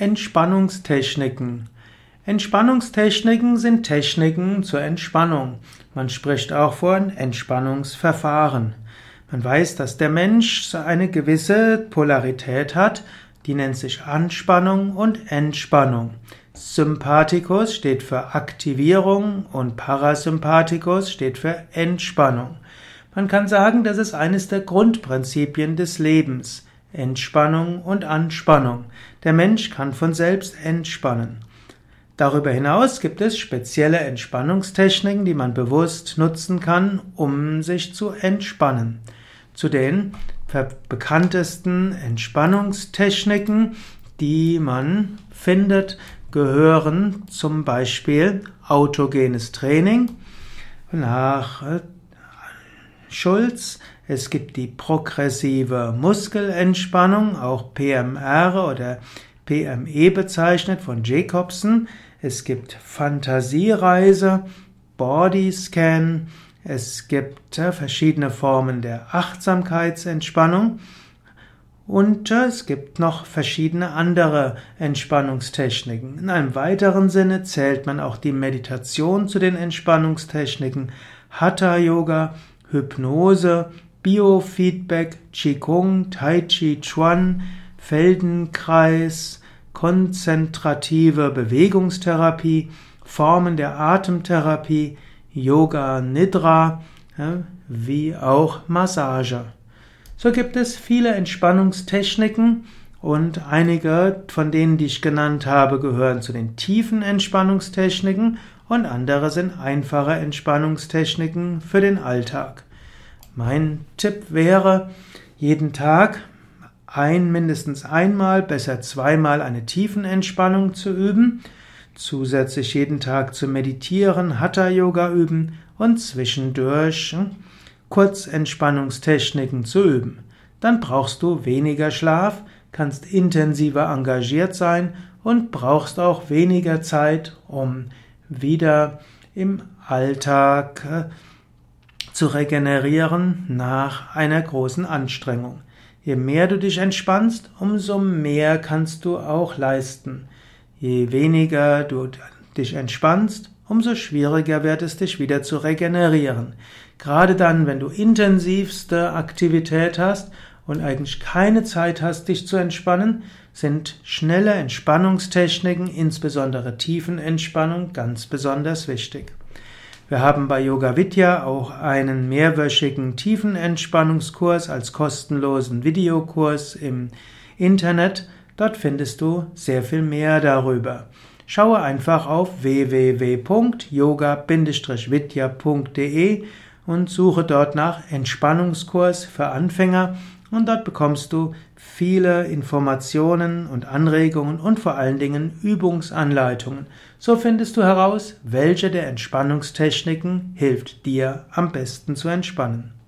Entspannungstechniken. Entspannungstechniken sind Techniken zur Entspannung. Man spricht auch von Entspannungsverfahren. Man weiß, dass der Mensch eine gewisse Polarität hat, die nennt sich Anspannung und Entspannung. Sympathikus steht für Aktivierung und Parasympathikus steht für Entspannung. Man kann sagen, das ist eines der Grundprinzipien des Lebens. Entspannung und Anspannung. Der Mensch kann von selbst entspannen. Darüber hinaus gibt es spezielle Entspannungstechniken, die man bewusst nutzen kann, um sich zu entspannen. Zu den bekanntesten Entspannungstechniken, die man findet, gehören zum Beispiel autogenes Training nach Schulz es gibt die progressive Muskelentspannung, auch PMR oder PME bezeichnet von Jacobson. Es gibt Fantasiereise, Bodyscan. Es gibt äh, verschiedene Formen der Achtsamkeitsentspannung. Und äh, es gibt noch verschiedene andere Entspannungstechniken. In einem weiteren Sinne zählt man auch die Meditation zu den Entspannungstechniken, Hatha Yoga, Hypnose, Biofeedback, Qigong, Tai Chi Chuan, Feldenkreis, konzentrative Bewegungstherapie, Formen der Atemtherapie, Yoga Nidra, wie auch Massage. So gibt es viele Entspannungstechniken und einige von denen, die ich genannt habe, gehören zu den tiefen Entspannungstechniken und andere sind einfache Entspannungstechniken für den Alltag. Mein Tipp wäre, jeden Tag ein, mindestens einmal, besser zweimal eine Tiefenentspannung zu üben, zusätzlich jeden Tag zu meditieren, Hatha-Yoga üben und zwischendurch Kurzentspannungstechniken zu üben. Dann brauchst du weniger Schlaf, kannst intensiver engagiert sein und brauchst auch weniger Zeit, um wieder im Alltag äh, zu regenerieren nach einer großen Anstrengung. Je mehr du dich entspannst, umso mehr kannst du auch leisten. Je weniger du dich entspannst, umso schwieriger wird es, dich wieder zu regenerieren. Gerade dann, wenn du intensivste Aktivität hast und eigentlich keine Zeit hast, dich zu entspannen, sind schnelle Entspannungstechniken, insbesondere Tiefenentspannung, ganz besonders wichtig. Wir haben bei Yoga Vidya auch einen mehrwöchigen Tiefenentspannungskurs als kostenlosen Videokurs im Internet. Dort findest du sehr viel mehr darüber. Schaue einfach auf www.yoga-vidya.de und suche dort nach Entspannungskurs für Anfänger und dort bekommst du viele Informationen und Anregungen und vor allen Dingen Übungsanleitungen. So findest du heraus, welche der Entspannungstechniken hilft dir am besten zu entspannen.